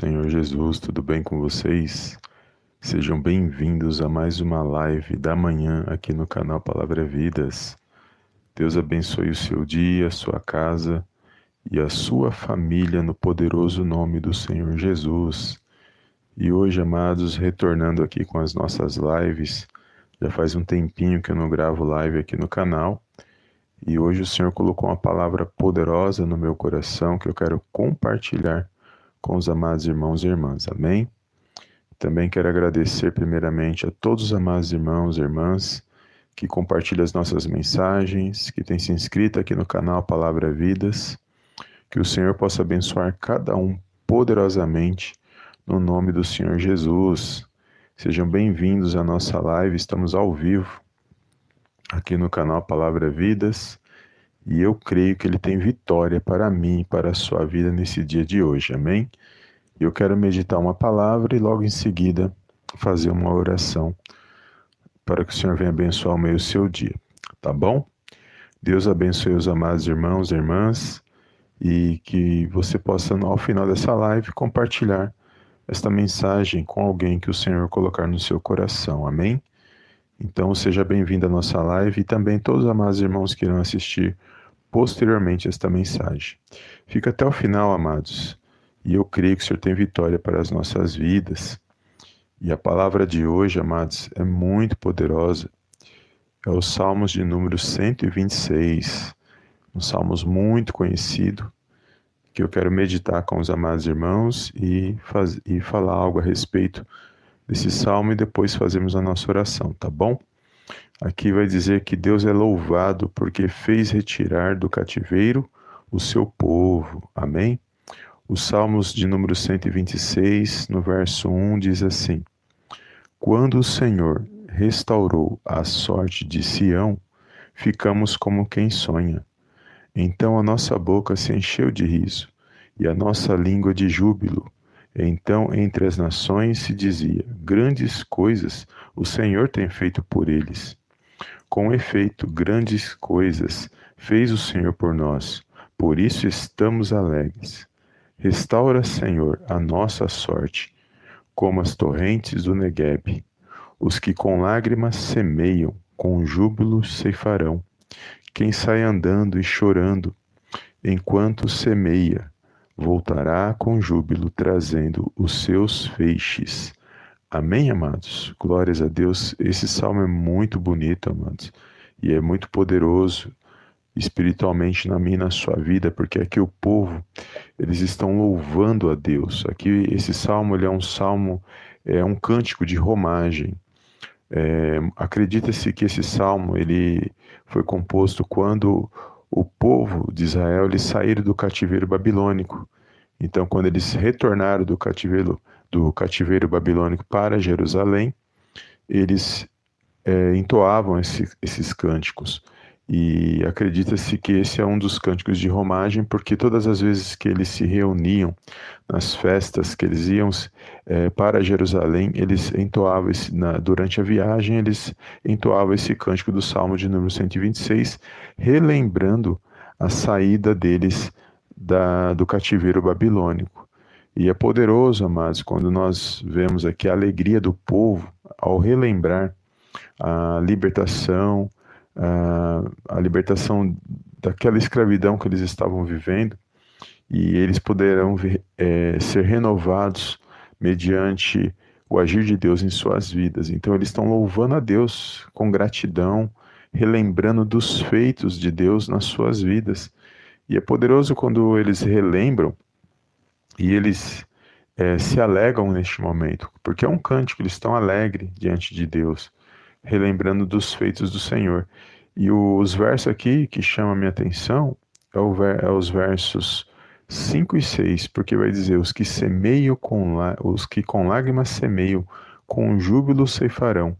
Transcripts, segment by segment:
Senhor Jesus, tudo bem com vocês? Sejam bem-vindos a mais uma live da manhã aqui no canal Palavra Vidas. Deus abençoe o seu dia, a sua casa e a sua família no poderoso nome do Senhor Jesus. E hoje, amados, retornando aqui com as nossas lives, já faz um tempinho que eu não gravo live aqui no canal. E hoje o Senhor colocou uma palavra poderosa no meu coração que eu quero compartilhar com os amados irmãos e irmãs. Amém? Também quero agradecer primeiramente a todos os amados irmãos e irmãs que compartilham as nossas mensagens, que têm se inscrito aqui no canal Palavra Vidas. Que o Senhor possa abençoar cada um poderosamente no nome do Senhor Jesus. Sejam bem-vindos à nossa live, estamos ao vivo aqui no canal Palavra Vidas e eu creio que Ele tem vitória para mim e para a sua vida nesse dia de hoje. Amém? Eu quero meditar uma palavra e logo em seguida fazer uma oração para que o Senhor venha abençoar o meio seu dia. Tá bom? Deus abençoe os amados irmãos e irmãs e que você possa, ao final dessa live, compartilhar esta mensagem com alguém que o Senhor colocar no seu coração. Amém? Então, seja bem-vindo à nossa live e também todos os amados irmãos que irão assistir posteriormente esta mensagem. Fica até o final, amados, e eu creio que o Senhor tem vitória para as nossas vidas. E a palavra de hoje, amados, é muito poderosa. É os Salmos de número 126, um Salmos muito conhecido, que eu quero meditar com os amados irmãos e, faz, e falar algo a respeito desse salmo e depois fazemos a nossa oração, tá bom? Aqui vai dizer que Deus é louvado porque fez retirar do cativeiro o seu povo. Amém? Os Salmos de número 126, no verso 1, diz assim: Quando o Senhor restaurou a sorte de Sião, ficamos como quem sonha. Então a nossa boca se encheu de riso e a nossa língua de júbilo. Então entre as nações se dizia: Grandes coisas o Senhor tem feito por eles. Com efeito, grandes coisas fez o Senhor por nós, por isso estamos alegres. Restaura, Senhor, a nossa sorte, como as torrentes do Negueb. Os que com lágrimas semeiam, com júbilo ceifarão. Quem sai andando e chorando, enquanto semeia, voltará com júbilo, trazendo os seus feixes. Amém, amados? Glórias a Deus. Esse salmo é muito bonito, amados, e é muito poderoso espiritualmente na minha e na sua vida, porque aqui o povo, eles estão louvando a Deus. Aqui esse salmo, ele é um salmo, é um cântico de romagem. É, Acredita-se que esse salmo, ele foi composto quando o povo de Israel, eles saíram do cativeiro babilônico. Então, quando eles retornaram do cativeiro do cativeiro babilônico para Jerusalém, eles é, entoavam esse, esses cânticos. E acredita-se que esse é um dos cânticos de romagem, porque todas as vezes que eles se reuniam nas festas que eles iam é, para Jerusalém, eles entoavam esse, na, durante a viagem, eles entoavam esse cântico do Salmo de número 126, relembrando a saída deles da, do cativeiro babilônico. E é poderoso, amados, quando nós vemos aqui a alegria do povo ao relembrar a libertação, a, a libertação daquela escravidão que eles estavam vivendo, e eles poderão é, ser renovados mediante o agir de Deus em suas vidas. Então, eles estão louvando a Deus com gratidão, relembrando dos feitos de Deus nas suas vidas. E é poderoso quando eles relembram e eles é, se alegram neste momento, porque é um cântico, eles estão alegres diante de Deus, relembrando dos feitos do Senhor. E os versos aqui que chamam a minha atenção é, é os versos 5 e 6, porque vai dizer: os que semeiam com os que com lágrimas semeiam, com júbilo ceifarão.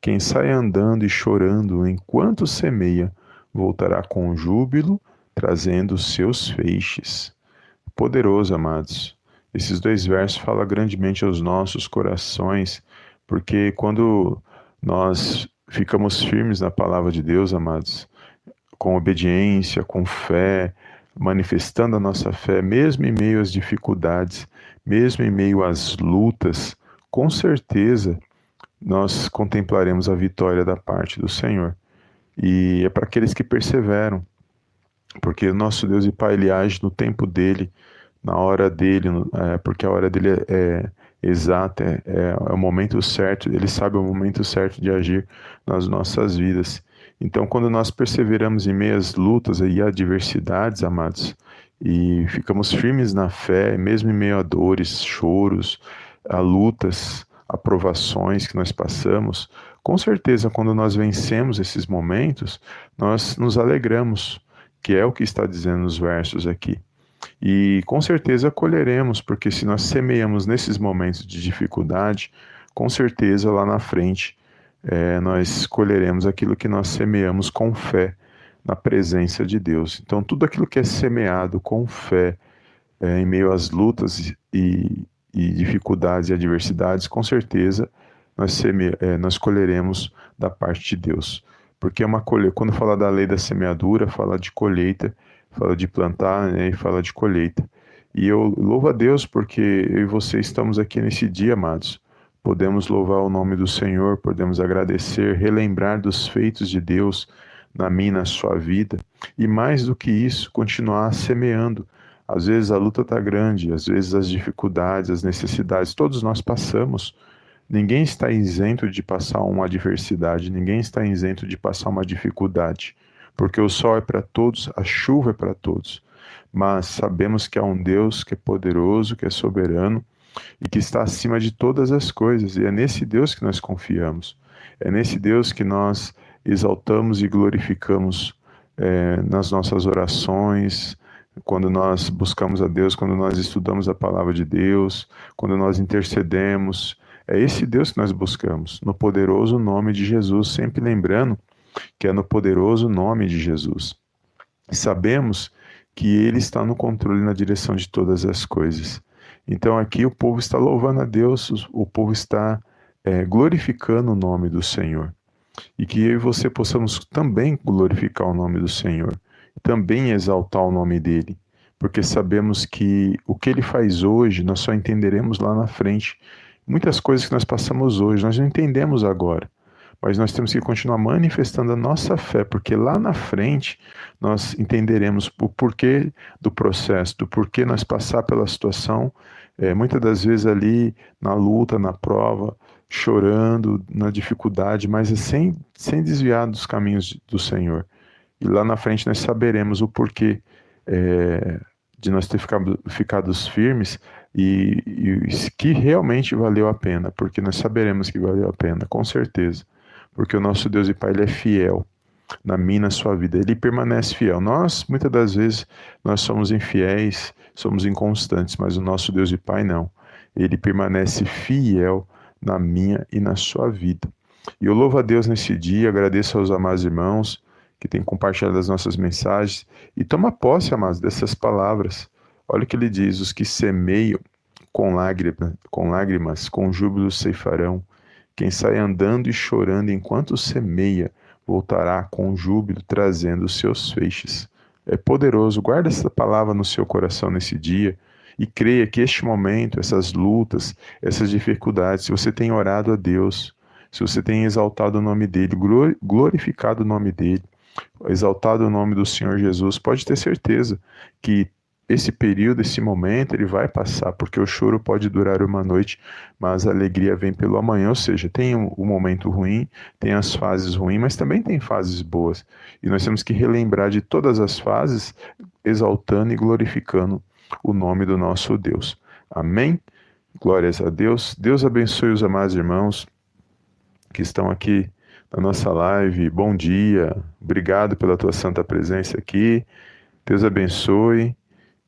Quem sai andando e chorando enquanto semeia, voltará com júbilo, trazendo seus feixes poderoso, amados. Esses dois versos falam grandemente aos nossos corações, porque quando nós ficamos firmes na palavra de Deus, amados, com obediência, com fé, manifestando a nossa fé, mesmo em meio às dificuldades, mesmo em meio às lutas, com certeza nós contemplaremos a vitória da parte do Senhor. E é para aqueles que perseveram, porque o nosso Deus e Pai ele age no tempo dele, na hora dele, é, porque a hora dele é, é exata, é, é, é, o momento certo, ele sabe o momento certo de agir nas nossas vidas. Então, quando nós perseveramos em meias lutas e adversidades, amados, e ficamos firmes na fé, mesmo em meio a dores, choros, a lutas, aprovações que nós passamos, com certeza, quando nós vencemos esses momentos, nós nos alegramos, que é o que está dizendo nos versos aqui. E com certeza colheremos, porque se nós semeamos nesses momentos de dificuldade, com certeza lá na frente é, nós colheremos aquilo que nós semeamos com fé na presença de Deus. Então, tudo aquilo que é semeado com fé é, em meio às lutas e, e, dificuldades e adversidades, com certeza nós, seme, é, nós colheremos da parte de Deus. Porque é uma colheita, quando fala da lei da semeadura, fala de colheita, fala de plantar né, e fala de colheita. E eu louvo a Deus porque eu e você estamos aqui nesse dia, amados. Podemos louvar o nome do Senhor, podemos agradecer, relembrar dos feitos de Deus, na minha na sua vida. E mais do que isso, continuar semeando. Às vezes a luta está grande, às vezes as dificuldades, as necessidades, todos nós passamos. Ninguém está isento de passar uma adversidade, ninguém está isento de passar uma dificuldade, porque o sol é para todos, a chuva é para todos. Mas sabemos que há um Deus que é poderoso, que é soberano e que está acima de todas as coisas, e é nesse Deus que nós confiamos. É nesse Deus que nós exaltamos e glorificamos é, nas nossas orações, quando nós buscamos a Deus, quando nós estudamos a palavra de Deus, quando nós intercedemos. É esse Deus que nós buscamos, no poderoso nome de Jesus, sempre lembrando que é no poderoso nome de Jesus. E sabemos que Ele está no controle na direção de todas as coisas. Então aqui o povo está louvando a Deus, o povo está é, glorificando o nome do Senhor e que eu e você possamos também glorificar o nome do Senhor, também exaltar o nome dele, porque sabemos que o que ele faz hoje nós só entenderemos lá na frente. Muitas coisas que nós passamos hoje nós não entendemos agora, mas nós temos que continuar manifestando a nossa fé, porque lá na frente nós entenderemos o porquê do processo, do porquê nós passar pela situação, é, muitas das vezes ali na luta, na prova, chorando na dificuldade, mas é sem, sem desviar dos caminhos do Senhor. E lá na frente nós saberemos o porquê é, de nós ter ficado, ficado firmes e, e que realmente valeu a pena, porque nós saberemos que valeu a pena, com certeza. Porque o nosso Deus e Pai, Ele é fiel na minha, na sua vida. Ele permanece fiel. Nós, muitas das vezes, nós somos infiéis, somos inconstantes, mas o nosso Deus e Pai não. Ele permanece fiel na minha e na sua vida. E eu louvo a Deus nesse dia, agradeço aos amados irmãos que têm compartilhado as nossas mensagens e toma posse, amados, dessas palavras. Olha o que ele diz: os que semeiam com, lágrima, com lágrimas, com júbilo ceifarão. Quem sai andando e chorando enquanto semeia, voltará com júbilo, trazendo os seus feixes. É poderoso, guarda essa palavra no seu coração nesse dia e creia que este momento, essas lutas, essas dificuldades, se você tem orado a Deus, se você tem exaltado o nome dele, glorificado o nome dele, exaltado o nome do Senhor Jesus, pode ter certeza que esse período, esse momento, ele vai passar, porque o choro pode durar uma noite, mas a alegria vem pelo amanhã. Ou seja, tem o um, momento ruim, tem as fases ruins, mas também tem fases boas. E nós temos que relembrar de todas as fases, exaltando e glorificando o nome do nosso Deus. Amém? Glórias a Deus. Deus abençoe os amados irmãos que estão aqui na nossa live. Bom dia. Obrigado pela tua santa presença aqui. Deus abençoe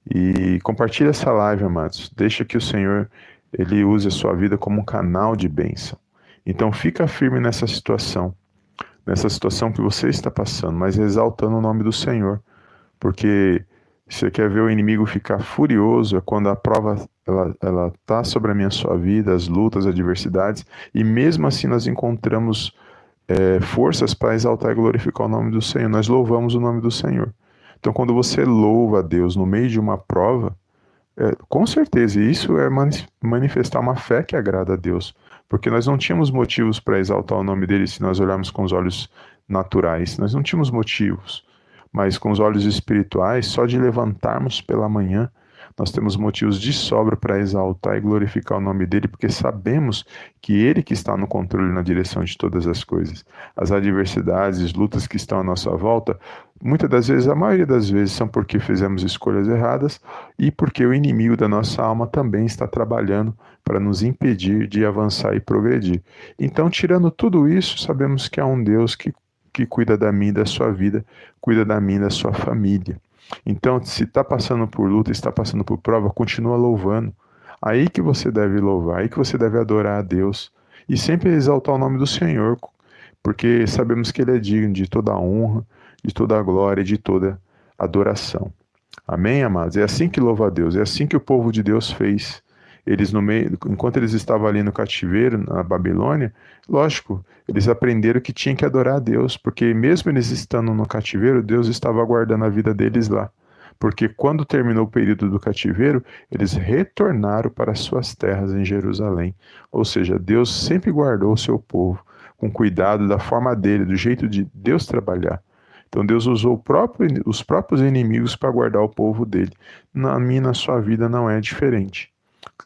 e compartilhe essa live, amados. Deixa que o Senhor ele use a sua vida como um canal de bênção. Então fica firme nessa situação, nessa situação que você está passando, mas exaltando o nome do Senhor, porque você quer ver o inimigo ficar furioso é quando a prova ela ela tá sobre a minha sua vida, as lutas, as adversidades, e mesmo assim nós encontramos é, forças para exaltar e glorificar o nome do Senhor. Nós louvamos o nome do Senhor. Então, quando você louva a Deus no meio de uma prova, É, com certeza, isso é manifestar uma fé que agrada a Deus, porque nós não tínhamos motivos para exaltar o nome dele se nós olharmos com os olhos naturais, nós não tínhamos motivos, mas com os olhos espirituais, só de levantarmos pela manhã, nós temos motivos de sobra para exaltar e glorificar o nome dele, porque sabemos que ele que está no controle na direção de todas as coisas. As adversidades, as lutas que estão à nossa volta, muitas das vezes, a maioria das vezes, são porque fizemos escolhas erradas e porque o inimigo da nossa alma também está trabalhando para nos impedir de avançar e progredir. Então, tirando tudo isso, sabemos que há um Deus que que cuida da mim e da sua vida, cuida da mim e da sua família. Então, se está passando por luta, está passando por prova, continua louvando. Aí que você deve louvar, aí que você deve adorar a Deus. E sempre exaltar o nome do Senhor, porque sabemos que Ele é digno de toda a honra, de toda a glória, de toda adoração. Amém, amados? É assim que louva a Deus, é assim que o povo de Deus fez. Eles no meio, enquanto eles estavam ali no cativeiro, na Babilônia, lógico, eles aprenderam que tinha que adorar a Deus, porque mesmo eles estando no cativeiro, Deus estava aguardando a vida deles lá. Porque quando terminou o período do cativeiro, eles retornaram para suas terras em Jerusalém. Ou seja, Deus sempre guardou o seu povo com cuidado da forma dele, do jeito de Deus trabalhar. Então Deus usou próprio, os próprios inimigos para guardar o povo dele. Na minha, na sua vida não é diferente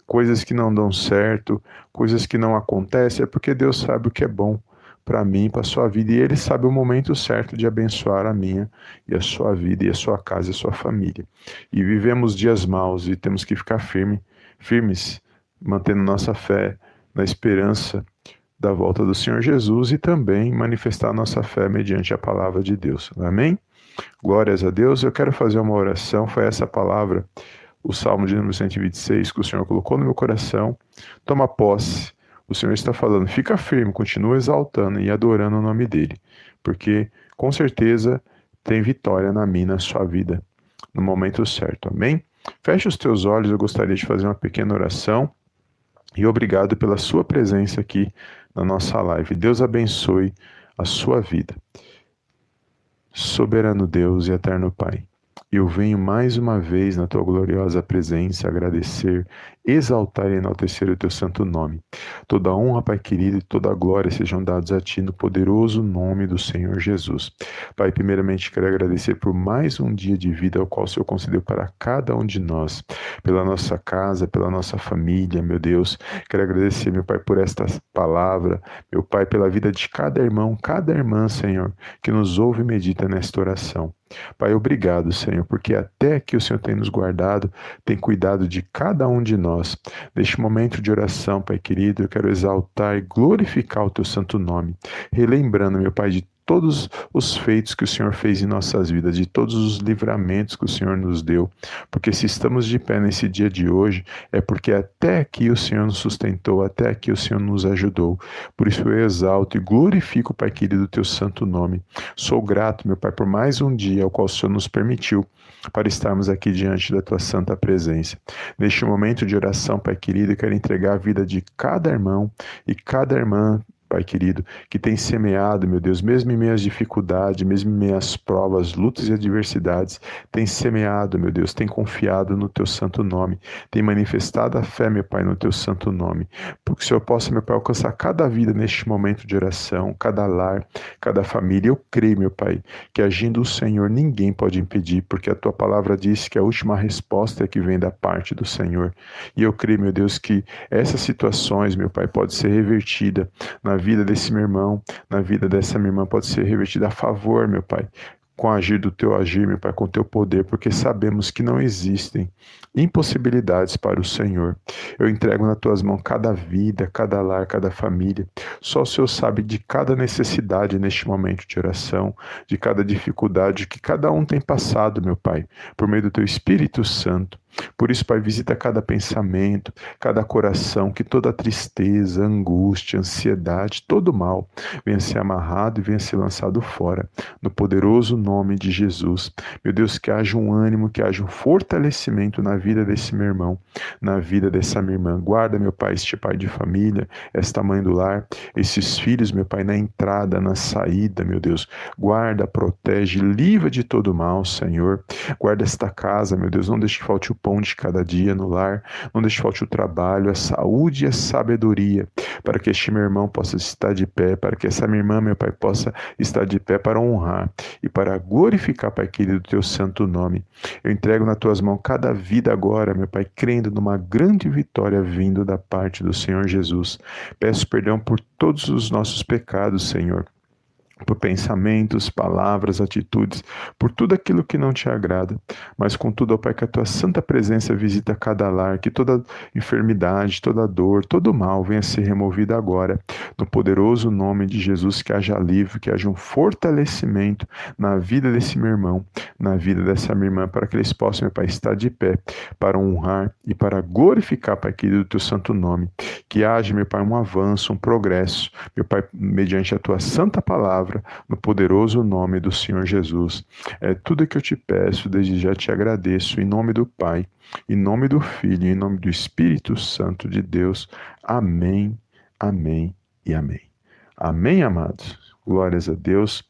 coisas que não dão certo, coisas que não acontecem, é porque Deus sabe o que é bom para mim, para a sua vida, e Ele sabe o momento certo de abençoar a minha e a sua vida, e a sua casa e a sua família. E vivemos dias maus e temos que ficar firme, firmes, mantendo nossa fé na esperança da volta do Senhor Jesus e também manifestar nossa fé mediante a palavra de Deus. Amém? Glórias a Deus. Eu quero fazer uma oração, foi essa palavra o Salmo de número 126 que o Senhor colocou no meu coração. Toma posse. O Senhor está falando, fica firme, continua exaltando e adorando o nome dele, porque com certeza tem vitória na minha, na sua vida, no momento certo. Amém? Feche os teus olhos, eu gostaria de fazer uma pequena oração. E obrigado pela sua presença aqui na nossa live. Deus abençoe a sua vida. Soberano Deus e eterno Pai. Eu venho mais uma vez na tua gloriosa presença agradecer, exaltar e enaltecer o teu santo nome. Toda honra, Pai querido, e toda glória sejam dados a ti no poderoso nome do Senhor Jesus. Pai, primeiramente quero agradecer por mais um dia de vida ao qual o Senhor concedeu para cada um de nós, pela nossa casa, pela nossa família, meu Deus. Quero agradecer, meu Pai, por esta palavra, meu Pai, pela vida de cada irmão, cada irmã, Senhor, que nos ouve e medita nesta oração. Pai, obrigado, Senhor, porque até que o Senhor tem nos guardado, tem cuidado de cada um de nós. Neste momento de oração, Pai querido, eu quero exaltar e glorificar o teu santo nome, relembrando, meu Pai, de todos os feitos que o Senhor fez em nossas vidas, de todos os livramentos que o Senhor nos deu. Porque se estamos de pé nesse dia de hoje, é porque até aqui o Senhor nos sustentou, até aqui o Senhor nos ajudou. Por isso eu exalto e glorifico, Pai querido, o teu santo nome. Sou grato, meu Pai, por mais um dia ao qual o Senhor nos permitiu para estarmos aqui diante da tua santa presença. Neste momento de oração, Pai querido, quero entregar a vida de cada irmão e cada irmã Pai querido, que tem semeado, meu Deus, mesmo em meias dificuldades, mesmo em meias provas, lutas e adversidades, tem semeado, meu Deus, tem confiado no teu santo nome, tem manifestado a fé, meu Pai, no teu santo nome. Porque o Senhor possa, meu Pai, alcançar cada vida neste momento de oração, cada lar, cada família. Eu creio, meu Pai, que agindo o Senhor ninguém pode impedir, porque a tua palavra diz que a última resposta é que vem da parte do Senhor. E eu creio, meu Deus, que essas situações, meu Pai, pode ser revertida na na vida desse meu irmão, na vida dessa minha irmã, pode ser revertida a favor, meu Pai, com o agir do teu agir, meu Pai, com o teu poder, porque sabemos que não existem impossibilidades para o Senhor. Eu entrego nas tuas mãos cada vida, cada lar, cada família. Só o Senhor sabe de cada necessidade neste momento de oração, de cada dificuldade que cada um tem passado, meu Pai, por meio do teu Espírito Santo. Por isso, Pai, visita cada pensamento, cada coração, que toda tristeza, angústia, ansiedade, todo mal venha ser amarrado e venha ser lançado fora, no poderoso nome de Jesus. Meu Deus, que haja um ânimo, que haja um fortalecimento na vida desse meu irmão, na vida dessa minha irmã. Guarda, meu Pai, este pai de família, esta mãe do lar, esses filhos, meu Pai, na entrada, na saída, meu Deus. Guarda, protege, livra de todo mal, Senhor. Guarda esta casa, meu Deus, não deixe que falte o pão de cada dia no lar, não deixe falte o trabalho, a saúde e a sabedoria, para que este meu irmão possa estar de pé, para que essa minha irmã, meu Pai, possa estar de pé para honrar e para glorificar, Pai querido, o teu santo nome. Eu entrego nas tuas mãos cada vida agora, meu Pai, crendo numa grande vitória vindo da parte do Senhor Jesus. Peço perdão por todos os nossos pecados, Senhor por pensamentos, palavras, atitudes, por tudo aquilo que não te agrada. Mas contudo, ó Pai, que a tua santa presença visita cada lar, que toda enfermidade, toda dor, todo mal venha ser removido agora. No poderoso nome de Jesus, que haja alívio, que haja um fortalecimento na vida desse meu irmão, na vida dessa minha irmã, para que eles possam, meu Pai, estar de pé para honrar e para glorificar, Pai querido, o teu santo nome. Que haja, meu Pai, um avanço, um progresso, meu Pai, mediante a tua santa palavra palavra, no poderoso nome do Senhor Jesus. É tudo que eu te peço, desde já te agradeço, em nome do Pai, em nome do Filho, em nome do Espírito Santo de Deus. Amém, amém e amém. Amém, amados. Glórias a Deus.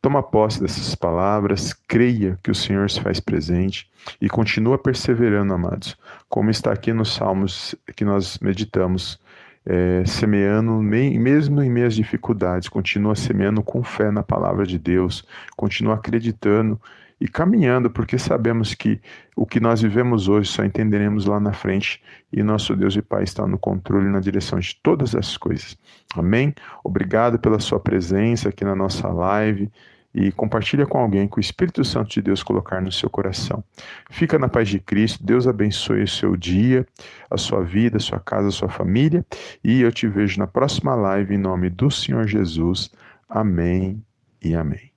Toma posse dessas palavras, creia que o Senhor se faz presente e continua perseverando, amados, como está aqui nos Salmos que nós meditamos é, semeando, mesmo em meias dificuldades, continua semeando com fé na palavra de Deus, continua acreditando e caminhando, porque sabemos que o que nós vivemos hoje só entenderemos lá na frente e nosso Deus e Pai está no controle na direção de todas as coisas. Amém? Obrigado pela sua presença aqui na nossa live e compartilha com alguém que o Espírito Santo de Deus colocar no seu coração. Fica na paz de Cristo, Deus abençoe o seu dia, a sua vida, a sua casa, a sua família, e eu te vejo na próxima live em nome do Senhor Jesus. Amém e amém.